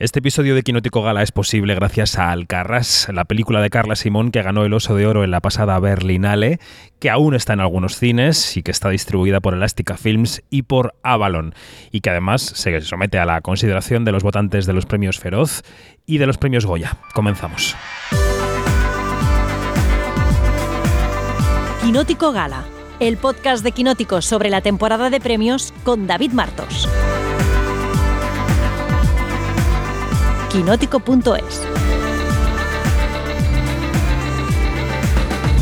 Este episodio de Quinótico Gala es posible gracias a Alcarras, la película de Carla Simón que ganó el Oso de Oro en la pasada Berlinale, que aún está en algunos cines y que está distribuida por Elástica Films y por Avalon, y que además se somete a la consideración de los votantes de los premios Feroz y de los premios Goya. Comenzamos. Quinótico Gala, el podcast de Quinótico sobre la temporada de premios con David Martos. quinótico.es.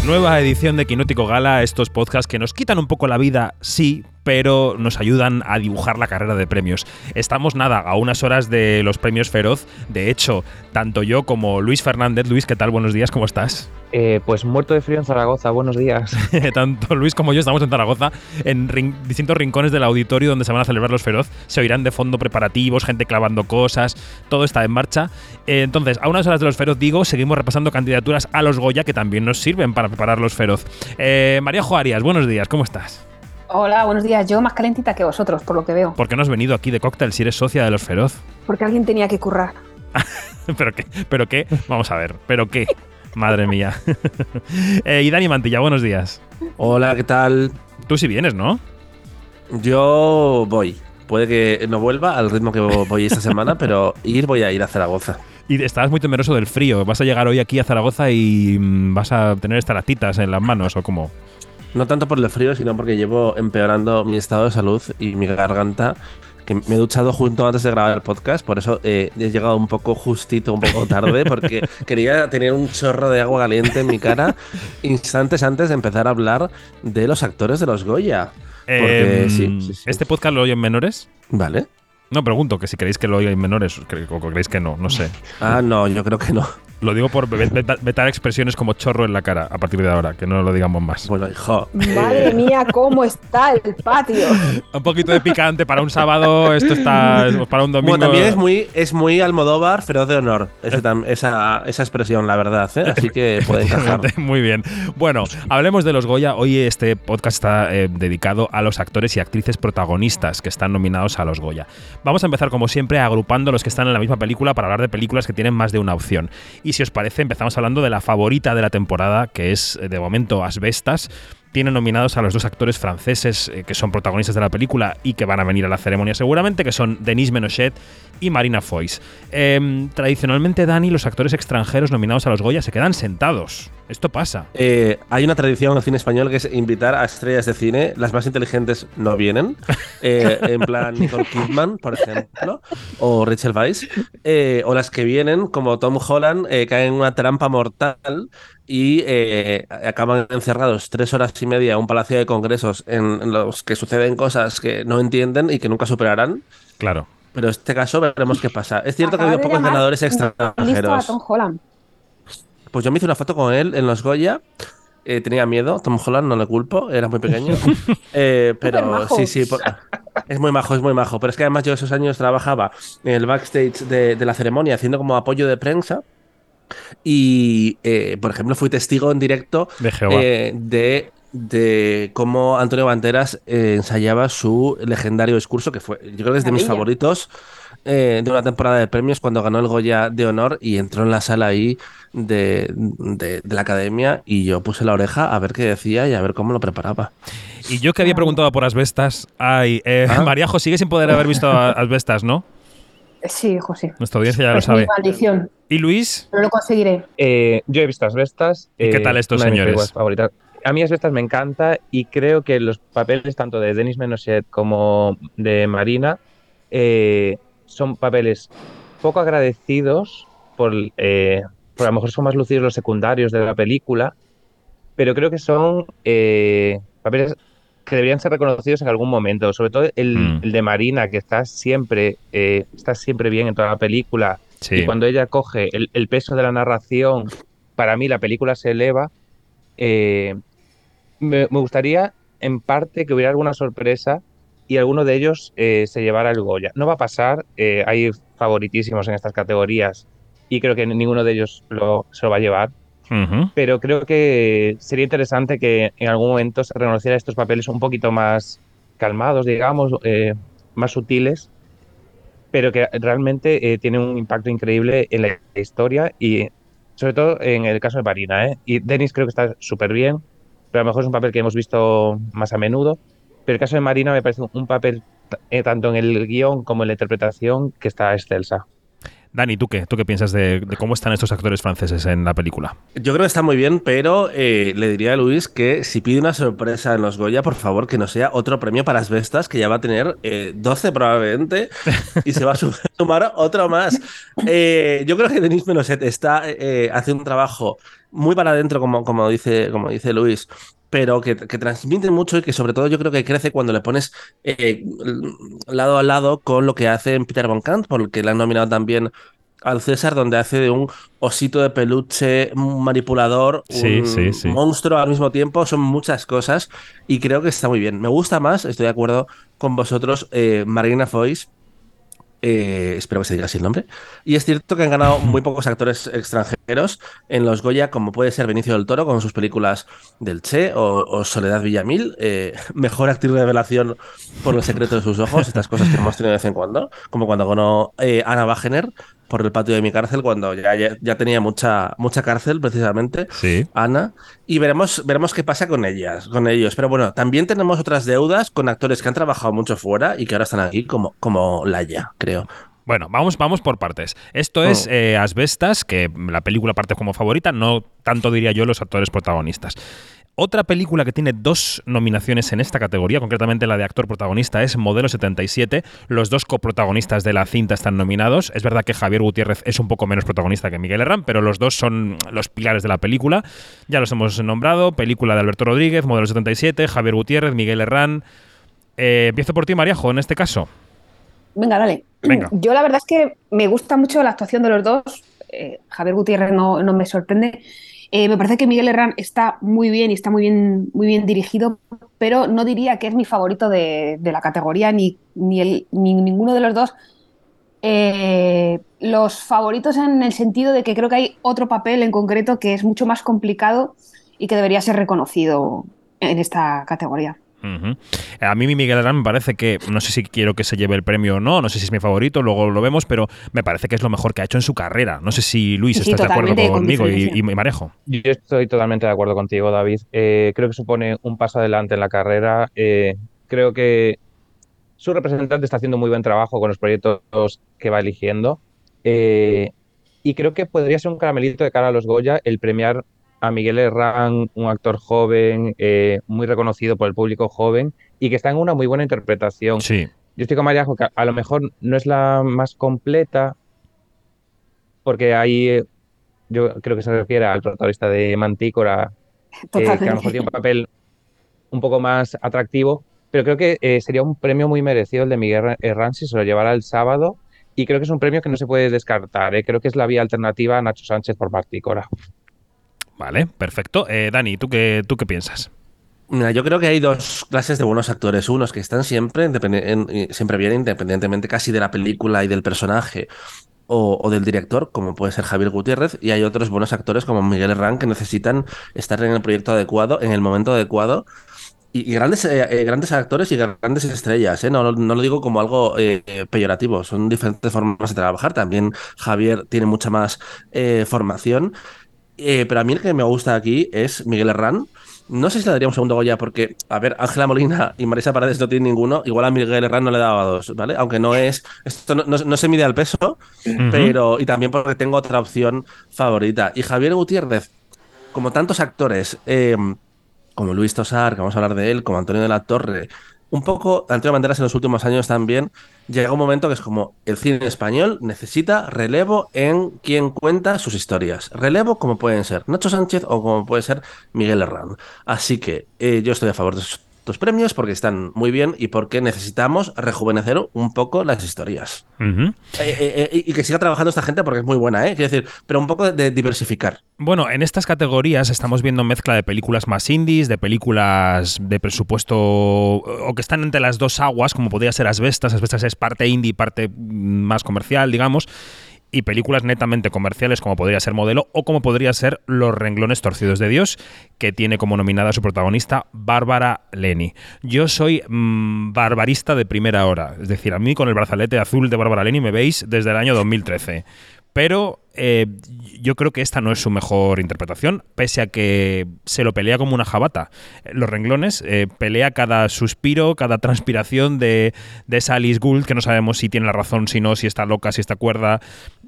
Nueva edición de Quinótico Gala, estos podcasts que nos quitan un poco la vida, sí, pero nos ayudan a dibujar la carrera de premios. Estamos nada, a unas horas de los premios Feroz. De hecho, tanto yo como Luis Fernández, Luis, ¿qué tal? Buenos días, ¿cómo estás? Eh, pues muerto de frío en Zaragoza, buenos días. Tanto Luis como yo estamos en Zaragoza, en distintos rincones del auditorio donde se van a celebrar los feroz. Se oirán de fondo preparativos, gente clavando cosas, todo está en marcha. Eh, entonces, a unas horas de los feroz, digo, seguimos repasando candidaturas a los Goya que también nos sirven para preparar los feroz. Eh, María Joarias, buenos días, ¿cómo estás? Hola, buenos días. Yo más calentita que vosotros, por lo que veo. ¿Por qué no has venido aquí de cóctel si eres socia de los feroz? Porque alguien tenía que currar. ¿Pero qué? ¿Pero qué? Vamos a ver, ¿pero qué? Madre mía. Eh, y Dani Mantilla, buenos días. Hola, ¿qué tal? Tú sí vienes, ¿no? Yo voy. Puede que no vuelva al ritmo que voy esta semana, pero ir voy a ir a Zaragoza. Y estabas muy temeroso del frío. ¿Vas a llegar hoy aquí a Zaragoza y mm, vas a tener estalactitas en las manos o cómo? No tanto por el frío, sino porque llevo empeorando mi estado de salud y mi garganta que me he duchado junto antes de grabar el podcast, por eso eh, he llegado un poco justito, un poco tarde, porque quería tener un chorro de agua caliente en mi cara instantes antes de empezar a hablar de los actores de los Goya. Em, ¿Este podcast lo oyen menores? Vale. No, pregunto que si queréis que lo oigan menores o creéis que no, no sé. Ah, no, yo creo que no. Lo digo por vetar expresiones como chorro en la cara a partir de ahora, que no lo digamos más. Bueno, hijo. Madre mía, cómo está el patio. un poquito de picante para un sábado, esto está para un domingo. Bueno, también es muy, es muy Almodóvar, feroz de honor, esa, esa, expresión, la verdad, ¿eh? así que puede encajar. muy bien. Bueno, hablemos de los Goya. Hoy este podcast está eh, dedicado a los actores y actrices protagonistas que están nominados a los Goya. Vamos a empezar, como siempre, agrupando los que están en la misma película para hablar de películas que tienen más de una opción. Y si os parece, empezamos hablando de la favorita de la temporada, que es eh, de momento Asbestas, tiene nominados a los dos actores franceses eh, que son protagonistas de la película y que van a venir a la ceremonia seguramente, que son Denis Menochet y Marina Foïs. Em, tradicionalmente, Dani, los actores extranjeros nominados a los Goya se quedan sentados. Esto pasa. Eh, hay una tradición en el cine español que es invitar a estrellas de cine. Las más inteligentes no vienen. Eh, en plan Nicole Kidman, por ejemplo, o Rachel Weisz. o las que vienen, como Tom Holland, caen en una trampa mortal y eh, acaban encerrados tres horas y media en un palacio de congresos en, los que suceden cosas que no entienden y que nunca superarán. Claro. Pero en este caso veremos qué pasa. Es cierto que hay pocos ganadores extranjeros. Tom Holland. Pues yo me hice una foto con él en los Goya. Eh, tenía miedo, Tom Holland no le culpo, era muy pequeño. Eh, pero sí, sí, es muy majo, es muy majo. Pero es que además yo esos años trabajaba en el backstage de, de la ceremonia haciendo como apoyo de prensa. Y, eh, por ejemplo, fui testigo en directo de, eh, de, cómo Antonio Banderas eh, ensayaba su legendario discurso, que fue, yo creo que es de mis favoritos de una temporada de premios, cuando ganó el Goya de Honor y entró en la sala ahí de, la academia y yo puse la oreja a ver qué decía y a ver cómo lo preparaba. Y yo que había preguntado por Asbestas, ay, ¿Ah? María sigue sin poder haber visto Asbestas, ¿no? Sí, José. Nuestra audiencia ya lo sabe. maldición. ¿Y Luis? No lo conseguiré. Eh, yo he visto Asbestas. ¿Y qué tal eh, estos señores? A mí Asbestas me encanta y creo que los papeles tanto de Denis Menochet como de Marina eh, son papeles poco agradecidos por, por a lo mejor son más lucidos los secundarios de la película, pero creo que son papeles que deberían ser reconocidos en algún momento, sobre todo el, mm. de Marina, que está siempre, eh, está siempre bien en toda la película. Y cuando ella coge el, peso de la narración, para mí la película se eleva. Eh, me, gustaría, en parte, que hubiera alguna sorpresa y alguno de ellos eh, se llevara el Goya. No va a pasar, hay favoritísimos en estas categorías y creo que ninguno de ellos lo, se lo va a llevar pero creo que sería interesante que en algún momento se reconociera estos papeles un poquito más calmados, digamos, eh, más sutiles, pero que realmente eh, tiene un impacto increíble en la historia y sobre todo en el caso de Marina. ¿eh? Y Dennis creo que está súper bien, pero a lo mejor es un papel que hemos visto más a menudo. Pero el caso de Marina me parece un papel eh, tanto en el guion como en la interpretación que está excelsa. Dani, ¿tú qué? ¿Tú qué piensas de, cómo están estos actores franceses en la película? Yo creo que está muy bien, pero eh, le diría a Luis que si pide una sorpresa en los Goya, por favor, que no sea otro premio para las bestas, que ya va a tener 12 eh, probablemente, y se va a sumar otro más. Eh, yo creo que Denis Menoset está haciendo un trabajo muy para adentro, como, como, dice, como dice Luis, pero que, transmite mucho y que sobre todo yo creo que crece cuando le pones eh, lado a lado con lo que hace Peter Von Kant, porque le han nominado también al César, donde hace de un osito de peluche, un manipulador, un monstruo al mismo tiempo, son muchas cosas y creo que está muy bien. Me gusta más, estoy de acuerdo con vosotros, eh, Marina Foyce eh, espero que se diga así el nombre. Y es cierto que han ganado muy pocos actores extranjeros en los Goya, como puede ser Benicio del Toro con sus películas del Che o, Soledad Villamil, eh, mejor actriz de revelación por el secreto de sus ojos, estas cosas que hemos tenido de vez en cuando, como cuando ganó eh, Ana Wagener por el patio de mi cárcel cuando ya, ya, tenía mucha, mucha cárcel, precisamente, sí. Ana. Y veremos, veremos qué pasa con ellas, con ellos. Pero bueno, también tenemos otras deudas con actores que han trabajado mucho fuera y que ahora están aquí, como, como Laia, creo. Bueno, vamos, vamos por partes. Esto es oh. eh, Asbestas, que la película parte como favorita, no tanto diría yo los actores protagonistas. Otra película que tiene dos nominaciones en esta categoría, concretamente la de actor protagonista, es Modelo 77. Los dos coprotagonistas de la cinta están nominados. Es verdad que Javier Gutiérrez es un poco menos protagonista que Miguel Herrán, pero los dos son los pilares de la película. Ya los hemos nombrado. Película de Alberto Rodríguez, Modelo 77, Javier Gutiérrez, Miguel Herrán. Eh, empiezo por ti, Mariajo, en este caso. Venga, dale. Venga. Yo la verdad es que me gusta mucho la actuación de los dos. Eh, Javier Gutiérrez no, no me sorprende. Eh, me parece que Miguel Herrán está muy bien y está muy bien, muy bien dirigido, pero no diría que es mi favorito de, la categoría, ni, ni, ninguno de los dos. Eh, los favoritos en el sentido de que creo que hay otro papel en concreto que es mucho más complicado y que debería ser reconocido en esta categoría. A mí Miguel Herrán me parece que, no sé si quiero que se lleve el premio o no, no sé si es mi favorito, luego lo vemos, pero me parece que es lo mejor que ha hecho en su carrera. No sé si Luis estás de acuerdo conmigo y, Marejo. Yo estoy totalmente de acuerdo contigo, David. Eh, creo que supone un paso adelante en la carrera. Eh, creo que su representante está haciendo muy buen trabajo con los proyectos que va eligiendo. Eh, y creo que podría ser un caramelito de cara a los Goya el premiar a Miguel Herrán, un actor joven, eh, muy reconocido por el público joven y que está en una muy buena interpretación. Sí. Yo estoy con María que a lo mejor no es la más completa, porque ahí eh, yo creo que se refiere al protagonista de Mantícora, eh, que a lo mejor tiene un papel un poco más atractivo, pero creo que sería un premio muy merecido el de Miguel Herrán si se lo llevara el sábado. Y creo que es un premio que no se puede descartar. Creo que es la vía alternativa a Nacho Sánchez por Mantícora. Vale, perfecto. Eh, Dani, ¿tú qué, ¿tú qué piensas? Mira, yo creo que hay dos clases de buenos actores. Unos que están siempre, siempre bien, independientemente casi de la película y del personaje o, del director, como puede ser Javier Gutiérrez, y hay otros buenos actores como Miguel Herrán que necesitan estar en el proyecto adecuado, en el momento adecuado. Y, grandes, eh, eh, grandes actores y grandes estrellas, no, no, lo digo como algo peyorativo, son diferentes formas de trabajar. También Javier tiene mucha más formación eh, pero a mí el que me gusta aquí es Miguel Herrán. No sé si le daría un segundo Goya porque, a ver, Ángela Molina y Marisa Paredes no tienen ninguno. Igual a Miguel Herrán no le daba dos, ¿vale? Aunque no es. Esto no, se mide al peso, pero. Y también porque tengo otra opción favorita. Y Javier Gutiérrez, como tantos actores, eh, como Luis Tosar, que vamos a hablar de él, como Antonio de la Torre, un poco, Antonio Banderas en los últimos años también, llega un momento que es como el cine español necesita relevo en quien cuenta sus historias. Relevo como pueden ser Nacho Sánchez o como puede ser Miguel Herrán. Así que eh, yo estoy a favor de estos premios porque están muy bien y porque necesitamos rejuvenecer un poco las historias. Eh, eh, y que siga trabajando esta gente porque es muy buena, ¿eh? Quiero decir, pero un poco de diversificar. Bueno, en estas categorías estamos viendo mezcla de películas más indies, de películas de presupuesto o que están entre las dos aguas, como podría ser Asbestas. Asbestas es parte indie, parte más comercial, digamos. Y películas netamente comerciales como podría ser Modelo o como podría ser Los renglones torcidos de Dios, que tiene como nominada a su protagonista Bárbara Leni. Yo soy mm, barbarista de primera hora, es decir, a mí con el brazalete azul de Bárbara Leni me veis desde el año 2013 pero eh, yo creo que esta no es su mejor interpretación, pese a que se lo pelea como una jabata. Los renglones eh, pelea cada suspiro, cada transpiración de, de esa Alice Gould, que no sabemos si tiene la razón, si no, si está loca, si está cuerda.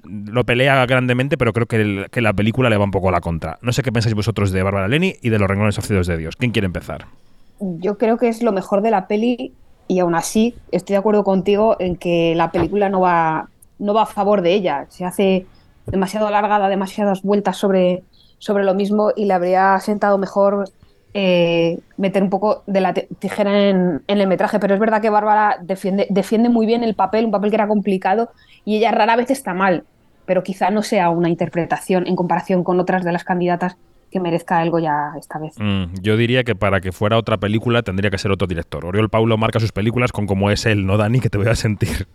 Lo pelea grandemente, pero creo que, que la película le va un poco a la contra. No sé qué pensáis vosotros de Bárbara Leni y de los renglones torcidos de Dios. ¿Quién quiere empezar? Yo creo que es lo mejor de la peli y aún así estoy de acuerdo contigo en que la película no va no va a favor de ella. Se hace demasiado alargada, demasiadas vueltas sobre, sobre lo mismo y le habría sentado mejor eh, meter un poco de la tijera en, el metraje. Pero es verdad que Bárbara defiende, defiende muy bien el papel, un papel que era complicado y ella rara vez está mal, pero quizá no sea una interpretación en comparación con otras de las candidatas que merezca algo ya esta vez. Mm, yo diría que para que fuera otra película tendría que ser otro director. Oriol Paulo marca sus películas con cómo es él, no Dani, que te voy a sentir.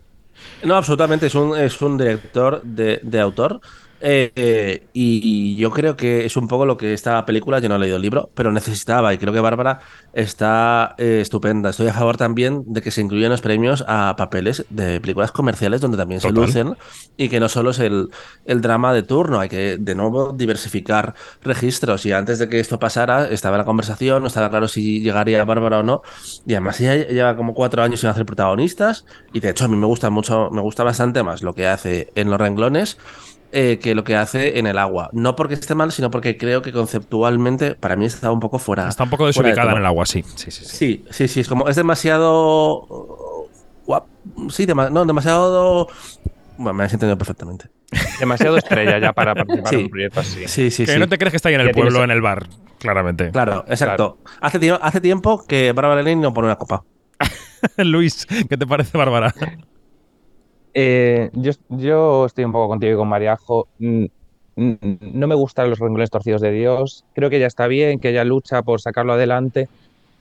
No, absolutamente, es un, es un director de, de autor eh, y, yo creo que es un poco lo que esta película, yo no he leído el libro, pero necesitaba y creo que Bárbara está eh, estupenda. Estoy a favor también de que se incluyan los premios a papeles de películas comerciales donde también se lucen y que no solo es el, el, drama de turno, hay que de nuevo diversificar registros y antes de que esto pasara estaba la conversación, no estaba claro si llegaría Bárbara o no y además ella lleva como cuatro años sin hacer protagonistas y de hecho a mí me gusta mucho, me gusta bastante más lo que hace en Los Renglones eh, que lo que hace en el agua. No porque esté mal, sino porque creo que conceptualmente para mí está un poco fuera. Está un poco desubicada en el agua, sí. Sí, sí, sí. Sí, sí, es como. Es demasiado. Sí, no, demasiado. Bueno, me has entendido perfectamente. Demasiado estrella ya para participar en un proyecto así. Sí, sí, que no te crees que está ahí en el pueblo, en el bar, claramente. Claro, exacto. Hace, hace tiempo que Bárbara Lenin no pone una copa. Luis, ¿qué te parece, Bárbara? Eh, yo, yo, estoy un poco contigo y con Mariajo. Mm, mm, no me gustan los renglones torcidos de Dios. Creo que ella está bien, que ella lucha por sacarlo adelante.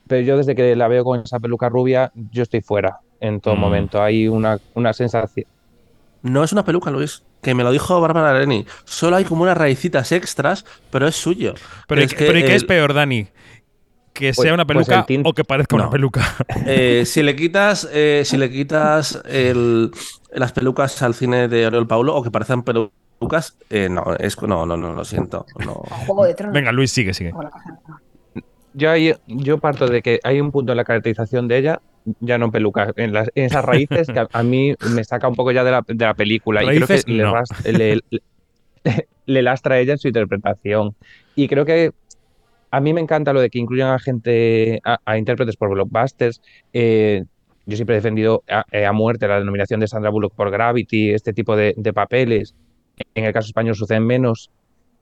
Pero yo desde que la veo con esa peluca rubia, yo estoy fuera en todo mm. momento. Hay una, una sensación. No es una peluca, Luis que me lo dijo Bárbara Areni. Solo hay como unas raicitas extras, pero es suyo. Pero, es que, ¿y qué es peor, Dani? Que pues, sea una pues peluca o que parezca una peluca. Eh, si le quitas, eh, si le quitas las pelucas al cine de Oriol Paulo o que parecen pelucas, eh, no, es, no, no, no, lo siento. Venga, Luis, sigue, sigue. Yo, yo parto de que hay un punto en la caracterización de ella, ya no en pelucas, en, esas raíces que a, mí me saca un poco ya de la, de la película. y creo que le, le lastra a ella en su interpretación. Y creo que a mí me encanta lo de que incluyan a gente, a, intérpretes por blockbusters. Eh, yo siempre he defendido eh, a, muerte la denominación de Sandra Bullock por Gravity, este tipo de, papeles. En el caso español suceden menos.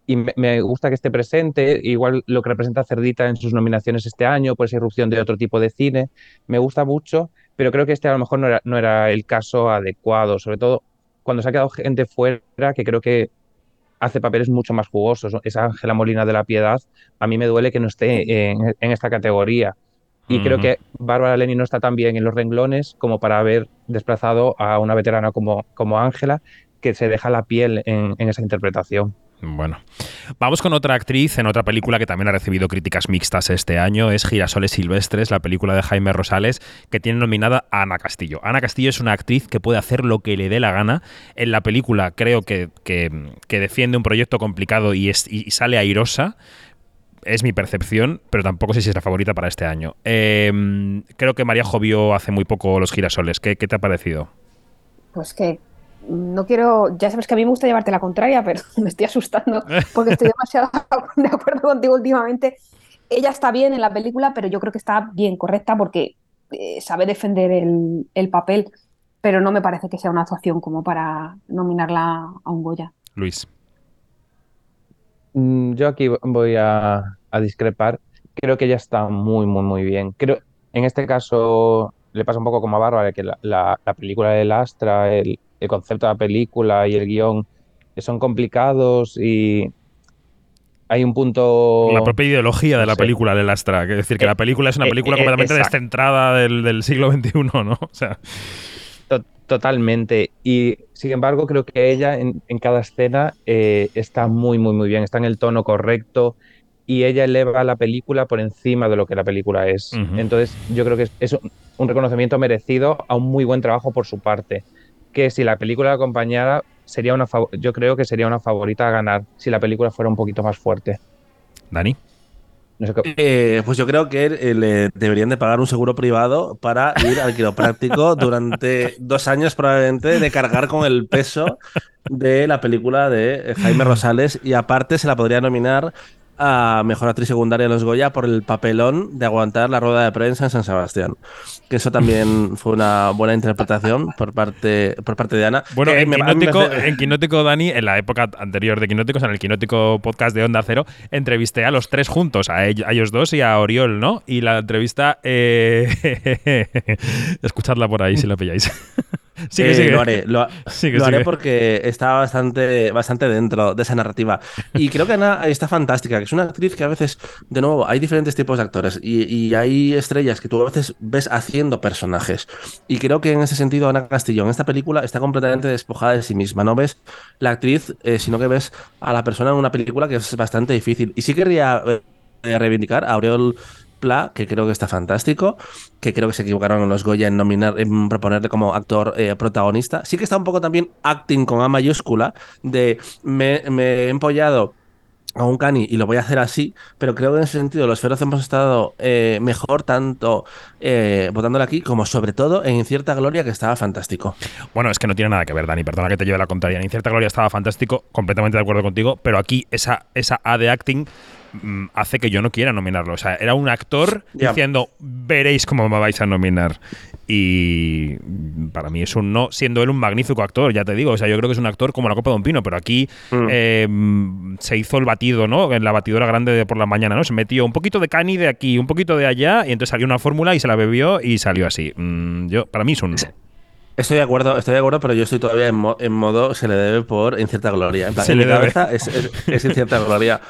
Y me, gusta que esté presente, igual lo que representa Cerdita en sus nominaciones este año, por esa irrupción de otro tipo de cine. Me gusta mucho, pero creo que este a lo mejor no era, no era el caso adecuado, sobre todo cuando se ha quedado gente fuera que creo que hace papeles mucho más jugosos. Esa Ángela Molina de la Piedad, a mí me duele que no esté en, esta categoría. Y creo que Bárbara Leni no está tan bien en los renglones como para haber desplazado a una veterana como Ángela, que se deja la piel en esa interpretación. Bueno, vamos con otra actriz en otra película que también ha recibido críticas mixtas este año. Es Girasoles Silvestres, la película de Jaime Rosales, que tiene nominada Ana Castillo. Ana Castillo es una actriz que puede hacer lo que le dé la gana. En la película creo que, defiende un proyecto complicado y, sale airosa. Es mi percepción, pero tampoco sé si es la favorita para este año. Em, creo que María vio hace muy poco Los Girasoles. ¿Qué, ¿Qué te ha parecido? Pues que no quiero, ya sabes que a mí me gusta llevarte la contraria, pero me estoy asustando porque estoy demasiado de acuerdo contigo últimamente. Ella está bien en la película, pero yo creo que está bien, correcta, porque eh, sabe defender el, papel, pero no me parece que sea una actuación como para nominarla a un Goya. Luis. Mm, yo aquí voy a, discrepar. Creo que ella está muy, muy, muy bien. Creo, en este caso, le pasa un poco como a Bárbara, que la, la película de Lastra, el, el concepto de la película y el guion son complicados y hay un punto... La propia ideología de la película de Lastra, es decir, que la película es una eh, película eh, completamente descentrada del, siglo XXI, ¿no? O sea... Totalmente. Y sin embargo, creo que ella en, en cada escena eh, está muy, muy, muy bien. Está en el tono correcto y ella eleva la película por encima de lo que la película es. Entonces, yo creo que es, es un reconocimiento merecido a un muy buen trabajo por su parte. Que si la película la acompañara, sería una yo creo que sería una favorita a ganar si la película fuera un poquito más fuerte. Dani. No sé qué- Eh, pues yo creo que eh, le deberían de pagar un seguro privado para ir al quiropráctico durante dos años probablemente de cargar con el peso de la película de eh, Jaime Rosales y aparte se la podría nominar a Mejor Actriz Secundaria de los Goya por el papelón de aguantar la rueda de prensa en San Sebastián. Que eso también fue una buena interpretación por parte, por parte de Ana. Bueno, Que en me- Quinótico, en Quinótico, Dani, en la época anterior de Quinóticos, en el Quinótico podcast de Onda Cero, entrevisté a los tres juntos, a ellos, a ellos dos y a Oriol, ¿no? Y la entrevista, eh, escuchadla por ahí si la pilláis. sigue, Eh, sigue. Lo haré, lo, lo haré porque está bastante, bastante dentro de esa narrativa. Y creo que Ana está fantástica, que es una actriz que a veces, de nuevo, hay diferentes tipos de actores y, y hay estrellas que tú a veces ves haciendo personajes. Y creo que en ese sentido Ana Castillo en esta película está completamente despojada de sí misma. No ves la actriz, eh, sino que ves a la persona en una película que es bastante difícil. Y sí querría eh, reivindicar a Aureol Que creo que está fantástico, que creo que se equivocaron los Goya en nominar, proponerle como actor eh, protagonista. Sí que está un poco también acting con A mayúscula, de me, he empollado a un cani y lo voy a hacer así, pero creo que en ese sentido los feroz hemos estado eh, mejor tanto eh, votándole aquí como sobre todo en Incierta Gloria que estaba fantástico. Bueno, es que no tiene nada que ver, Dani, perdona que te lleve la contraria. En Incierta Gloria estaba fantástico, completamente de acuerdo contigo, pero aquí esa, esa A de acting hace que yo no quiera nominarlo. O sea, era un actor diciendo, veréis cómo me vais a nominar. Y mm, para mí es un no, siendo él un magnífico actor, ya te digo. O sea, yo creo que es un actor como la Copa de un Pino, pero aquí Mm. eh, mm, se hizo el batido, ¿no? En la batidora grande de por la mañana, ¿no? Se metió un poquito de cani de aquí, un poquito de allá, y entonces salió una fórmula y se la bebió y salió así. Mm, yo, para mí es un no. Estoy de acuerdo, estoy de acuerdo, pero yo estoy todavía en, mo- en modo se le debe por Incierta Gloria. En, plan, Se en le mi debe. cabeza es, es, es Incierta Gloria.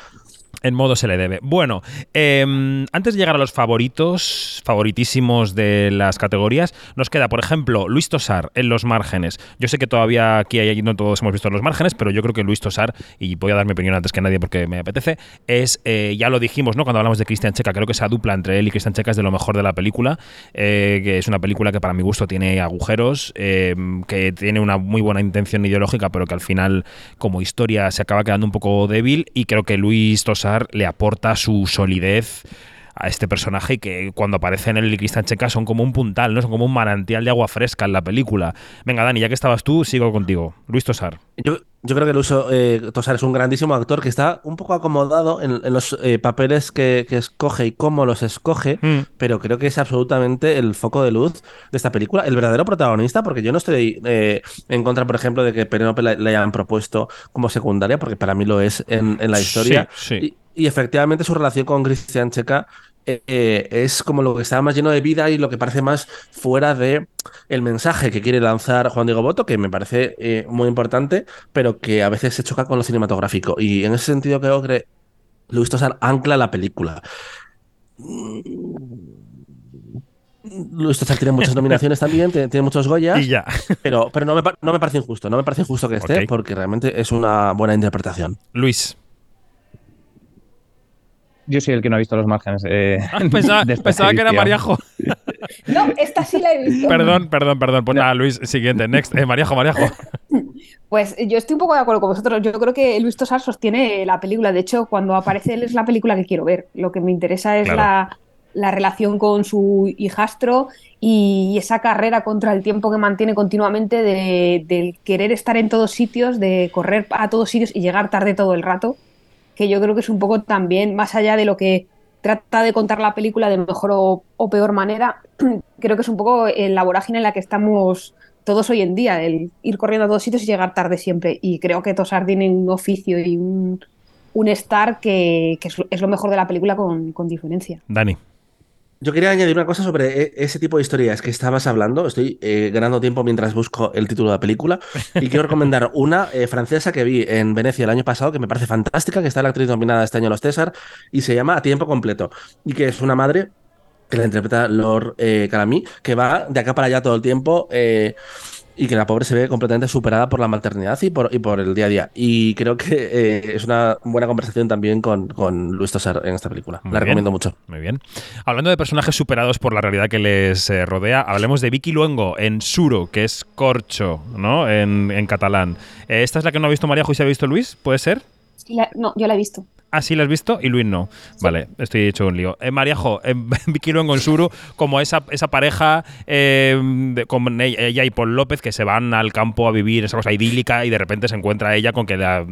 En modo se le debe. Bueno, eh, antes de llegar a los favoritos, favoritísimos de las categorías, nos queda, por ejemplo, Luis Tosar en los márgenes. Yo sé que todavía aquí hay, no todos hemos visto los márgenes, pero yo creo que Luis Tosar, y voy a dar mi opinión antes que nadie porque me apetece, es, eh, ya lo dijimos, ¿no? Cuando hablamos de Cristian Checa, creo que esa dupla entre él y Cristian Checa es de lo mejor de la película, eh, que es una película que para mi gusto tiene agujeros, eh, que tiene una muy buena intención ideológica, pero que al final, como historia, se acaba quedando un poco débil, y creo que Luis Tosar le aporta su solidez a este personaje que cuando aparece en el Cristian Checa son como un puntal, ¿no? Son como un manantial de agua fresca en la película. Venga, Dani, ya que estabas tú, sigo contigo. Luis Tosar. Yo, yo creo que Luso eh, Tosar es un grandísimo actor que está un poco acomodado en, en los eh, papeles que, que escoge y cómo los escoge, Mm. pero creo que es absolutamente el foco de luz de esta película, el verdadero protagonista, porque yo no estoy eh, en contra, por ejemplo, de que Penélope le hayan propuesto como secundaria, porque para mí lo es en, en la historia. Sí, sí. Y, y efectivamente su relación con Cristian Checa eh, es como lo que está más lleno de vida y lo que parece más fuera de el mensaje que quiere lanzar Juan Diego Boto, que me parece eh, muy importante, pero que a veces se choca con lo cinematográfico. Y en ese sentido creo que Luis Tosar ancla la película. Luis Tosar tiene muchas nominaciones también, tiene, tiene muchos Goyas, Y ya. pero, pero no, me, no me parece injusto, no me parece injusto que esté, porque realmente es una buena interpretación. Luis. Yo soy el que no ha visto los márgenes. eh, Ah, pensaba, de esta pensaba que era. Mariajo. No, esta sí la he visto. Perdón, perdón, perdón. Pues nada, Luis, siguiente. Next. Eh, Mariajo, Mariajo. Pues yo estoy un poco de acuerdo con vosotros. Yo creo que Luis Tosar sostiene la película. De hecho, cuando aparece él es la película que quiero ver. Lo que me interesa es Claro. la, la relación con su hijastro y esa carrera contra el tiempo que mantiene continuamente de, del querer estar en todos sitios, de correr a todos sitios y llegar tarde todo el rato. Que yo creo que es un poco también, más allá de lo que trata de contar la película de mejor o, peor manera, creo que es un poco en la vorágine en la que estamos todos hoy en día, el ir corriendo a todos sitios y llegar tarde siempre. Y creo que Tosar tiene un oficio y un, un estar que, que es lo mejor de la película con, con diferencia. Dani. Yo quería añadir una cosa sobre e- ese tipo de historias que estabas hablando. Estoy eh, ganando tiempo mientras busco el título de la película. Y quiero recomendar una eh, francesa que vi en Venecia el año pasado, que me parece fantástica, que está la actriz nominada este año a los César, y se llama A Tiempo Completo. Y que es una madre que la interpreta Lord eh, Calamí, que va de acá para allá todo el tiempo. eh, y que la pobre se ve completamente superada por la maternidad y por, y por el día a día. Y creo que eh, es una buena conversación también con, con Luis Tosar en esta película. Muy la bien. recomiendo mucho. Muy bien. Hablando de personajes superados por la realidad que les eh, rodea, hablemos de Vicky Luengo en Suro, que es corcho, ¿no? En, en catalán. Eh, ¿Esta es la que no ha visto María y se ha visto Luis? ¿Puede ser? Sí, la- no, yo la he visto. Ah, sí, la has visto y Luis no. Vale, estoy hecho un lío. Eh, Mariajo, eh, en Suru, como esa, esa pareja eh, de- con ella y Paul López que se van al campo a vivir esa cosa idílica y de repente se encuentra ella con que la,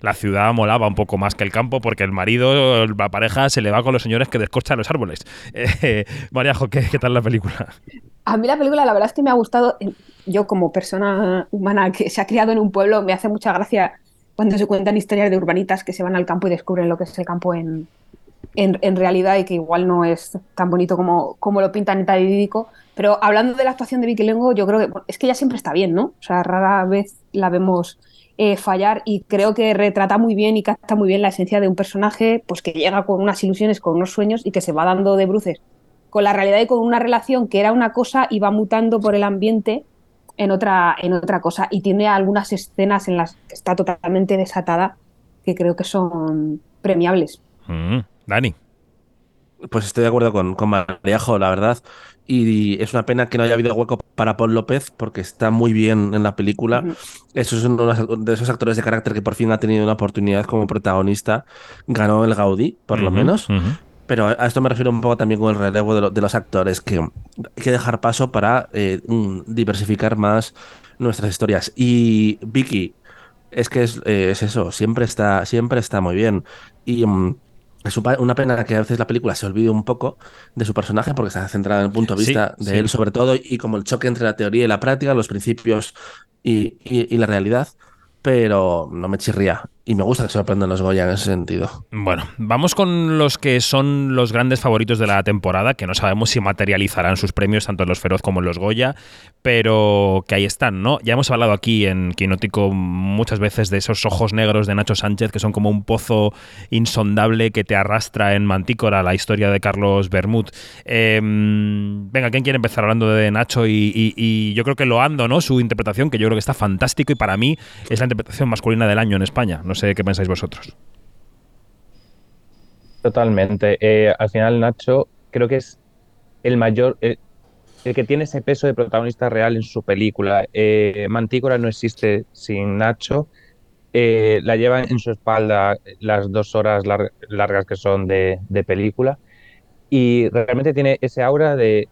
la ciudad molaba un poco más que el campo porque el marido, la pareja, se le va con los señores que descorchan los árboles. Eh, Mariajo, ¿qué, ¿qué tal la película? A mí la película, la verdad es que me ha gustado. Yo, como persona humana que se ha criado en un pueblo, me hace mucha gracia cuando se cuentan historias de urbanitas que se van al campo y descubren lo que es el campo en, en, realidad y que igual no es tan bonito como, como lo pintan tan idílico. Pero hablando de la actuación de Vicky Lengo, yo creo que es que ella siempre está bien, ¿no? O sea, rara vez la vemos eh, fallar y creo que retrata muy bien y capta muy bien la esencia de un personaje pues que llega con unas ilusiones, con unos sueños y que se va dando de bruces con la realidad y con una relación que era una cosa y va mutando por el ambiente en otra, en otra cosa. Y tiene algunas escenas en las que está totalmente desatada que creo que son premiables. Mm, Dani. Pues estoy de acuerdo con, con Mariajo, la verdad. Y es una pena que no haya habido hueco para Paul López, porque está muy bien en la película. Eso es uno de esos actores de carácter que por fin ha tenido una oportunidad como protagonista. Ganó el Gaudí, por lo menos. Pero a esto me refiero un poco también con el relevo de, lo- de los actores, que hay que dejar paso para eh, mm, diversificar más nuestras historias. Y Vicky, es que es, eh, es eso, siempre está, siempre está muy bien. Y mm, es una pena que a veces la película se olvide un poco de su personaje, porque está centrada en el punto de Sí, vista de sí. él sobre todo, y como el choque entre la teoría y la práctica, los principios y, y- y la realidad. Pero no me chirría. Y me gusta que sorprendan los Goya en ese sentido. Bueno, vamos con los que son los grandes favoritos de la temporada, que no sabemos si materializarán sus premios tanto en los Feroz como en los Goya, pero que ahí están, ¿no? Ya hemos hablado aquí en Quinótico muchas veces de esos ojos negros de Nacho Sánchez, que son como un pozo insondable que te arrastra en Mantícora, la historia de Carlos Bermud. Eh, venga, ¿quién quiere empezar hablando de Nacho? Y, y- y yo creo que lo ando, ¿no? Su interpretación, que yo creo que está fantástico y para mí es la interpretación masculina del año en España. No sé qué pensáis vosotros. Totalmente. Eh, al final, Nacho, creo que es el mayor, el, el que tiene ese peso de protagonista real en su película. Eh, Mantícora no existe sin Nacho. Eh, la lleva en su espalda las dos horas lar- largas que son de, película. Y realmente tiene ese aura de.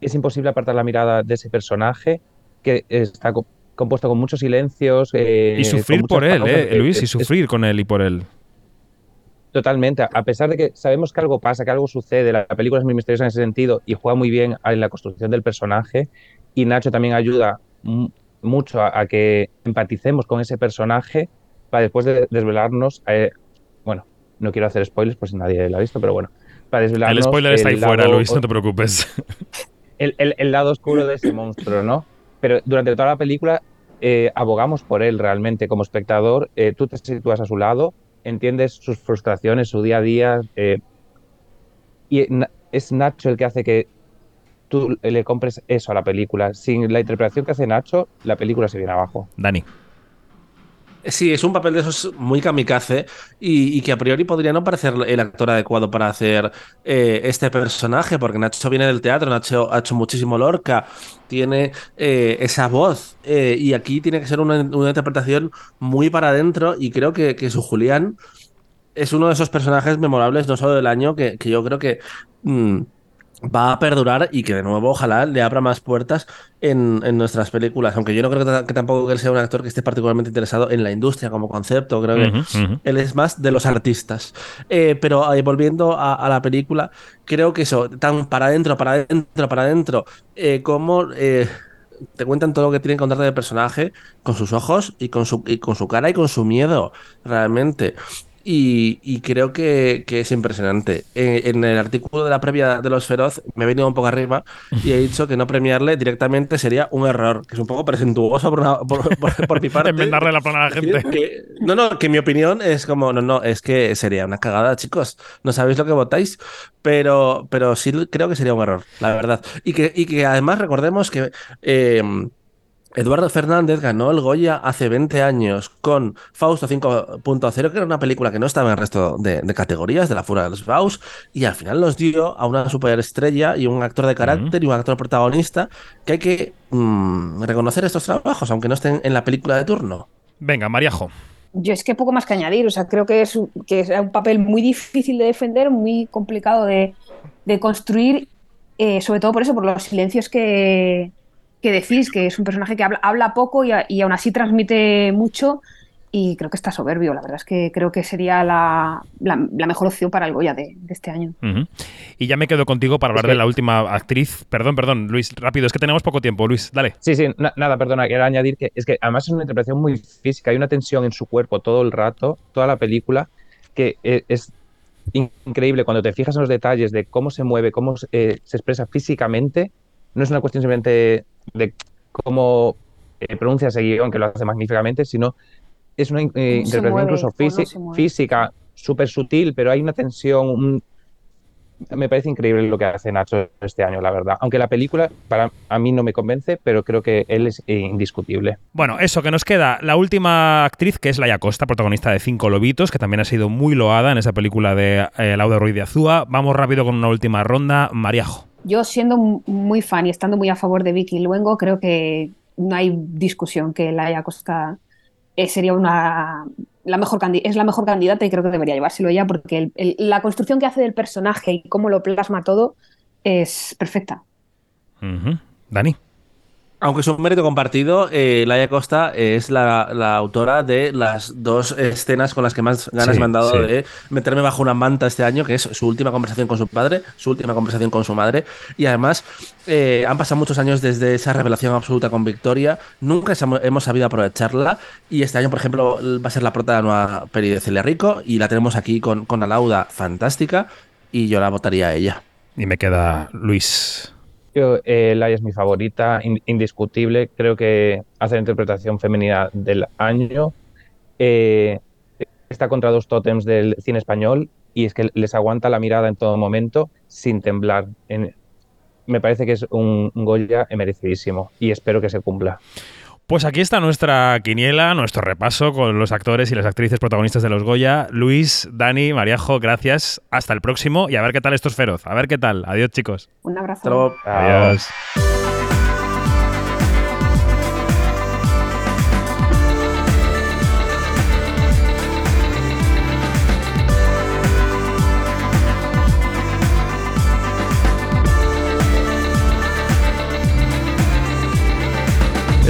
Es imposible apartar la mirada de ese personaje que está compuesto con muchos silencios. eh, Y sufrir por él, eh, Luis, y sufrir con él y por él. Totalmente, a pesar de que sabemos que algo pasa, que algo sucede, la película es muy misteriosa en ese sentido y juega muy bien en la construcción del personaje y Nacho también ayuda mu- mucho a, a que empaticemos con ese personaje para después de desvelarnos, eh, bueno, no quiero hacer spoilers por si nadie lo ha visto, pero bueno, para El desvelarnos spoiler está ahí el fuera, Luis, no te preocupes. el, el- el lado oscuro de ese monstruo, ¿no? Pero durante toda la película eh, abogamos por él realmente como espectador. eh, tú te sitúas a su lado, entiendes sus frustraciones, su día a día. eh, y es Nacho el que hace que tú le compres eso a la película. Sin la interpretación que hace Nacho, la película se viene abajo. Dani. Sí, es un papel de esos muy kamikaze y, que a priori podría no parecer el actor adecuado para hacer eh, este personaje, porque Nacho viene del teatro, Nacho ha hecho muchísimo Lorca, tiene eh, esa voz eh, y aquí tiene que ser una, interpretación muy para adentro y creo que, su Julián es uno de esos personajes memorables, no solo del año, que, que yo creo que mm, va a perdurar y que de nuevo ojalá le abra más puertas en, en nuestras películas. Aunque yo no creo que, ta- que tampoco él sea un actor que esté particularmente interesado en la industria como concepto, creo que él es más de los artistas. Eh, pero eh, volviendo a, a la película, creo que eso, tan para adentro, para adentro, para adentro, eh, como te cuentan todo lo que tienen que contarte del personaje con sus ojos y con su, y con su cara y con su miedo, realmente. Y, y creo que, que es impresionante. En el artículo de la previa de Los Feroz me he venido un poco arriba y he dicho que no premiarle directamente sería un error, que es un poco presentuoso por, una- por, por- por mi parte. Enmendarle la plana a la gente. Que- no, no, que mi opinión es como, no, no, es que sería una cagada, chicos. No sabéis lo que votáis, pero, pero sí creo que sería un error, la verdad. Y que, y que además recordemos que eh, Eduardo Fernández ganó el Goya hace 20 años con Fausto 5.0, que era una película que no estaba en el resto de, de categorías de la Fura de los Faust, y al final nos dio a una superestrella y un actor de carácter y un actor protagonista que hay que mm, reconocer estos trabajos, aunque no estén en la película de turno. Venga, Mariajo. Yo es que poco más que añadir, o sea, creo que es, un- que es un papel muy difícil de defender, muy complicado de, de construir, eh, sobre todo por eso, por los silencios que, que decís, que es un personaje que habla, habla poco y, a- y aún así transmite mucho y creo que está soberbio, la verdad es que creo que sería la, la- la mejor opción para el Goya de, de este año. Y ya me quedo contigo para hablar Es que- de la última actriz. Perdón, perdón, Luis, rápido, es que tenemos poco tiempo, Luis, dale. Sí, sí, na- nada, perdona, quiero añadir que es que además es una interpretación muy física, hay una tensión en su cuerpo todo el rato, toda la película, que eh, es in- increíble cuando te fijas en los detalles de cómo se mueve, cómo se, eh, se expresa físicamente, no es una cuestión simplemente de cómo eh, pronuncia ese guion, que lo hace magníficamente, sino es una eh, interpretación mueve incluso o no física, súper sutil, pero hay una tensión, un- me parece increíble lo que hace Nacho este año, la verdad. Aunque la película para a mí no me convence, pero creo que él es eh, indiscutible. Bueno, eso que nos queda, la última actriz, que es Laia Costa, protagonista de Cinco Lobitos, que también ha sido muy loada en esa película de eh, Lauda Ruiz de Azúa. Vamos rápido con una última ronda. Mariajo. Yo siendo muy fan y estando muy a favor de Vicky Luengo, creo que no hay discusión que Laia Costa eh, sería una la mejor es la mejor candidata y creo que debería llevárselo ella porque el- la construcción que hace del personaje y cómo lo plasma todo es perfecta. Dani. Aunque es un mérito compartido, eh, Laia Costa es la, la autora de las dos escenas con las que más ganas Sí, me han dado sí. de meterme bajo una manta este año, que es su última conversación con su padre, su última conversación con su madre. Y además, eh, han pasado muchos años desde esa revelación absoluta con Victoria. Nunca hemos- hemos sabido aprovecharla. Y este año, por ejemplo, va a ser la prota de la nueva peli de Celia Rico. Y la tenemos aquí con, con Alauda, fantástica. Y yo la votaría a ella. Y me queda Luis. Yo, eh, Laia es mi favorita, in- indiscutible. Creo que hace la interpretación femenina del año. Eh, está contra dos tótems del cine español y es que les aguanta la mirada en todo momento sin temblar. Me parece que es un Goya merecidísimo y espero que se cumpla. Pues aquí está nuestra quiniela, nuestro repaso con los actores y las actrices protagonistas de los Goya. Luis, Dani, Mariajo, gracias. Hasta el próximo y a ver qué tal esto es feroz. A ver qué tal. Adiós, chicos. Un abrazo. Hasta luego. Adiós.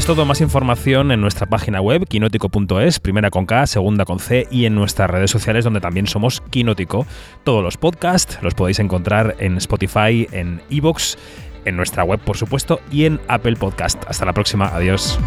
Todo más información en nuestra página web, quinótico.es, primera con K, segunda con C, y en nuestras redes sociales donde también somos Quinótico. Todos los podcasts los podéis encontrar en Spotify, en Evox, en nuestra web por supuesto, y en Apple Podcast. Hasta la próxima, adiós.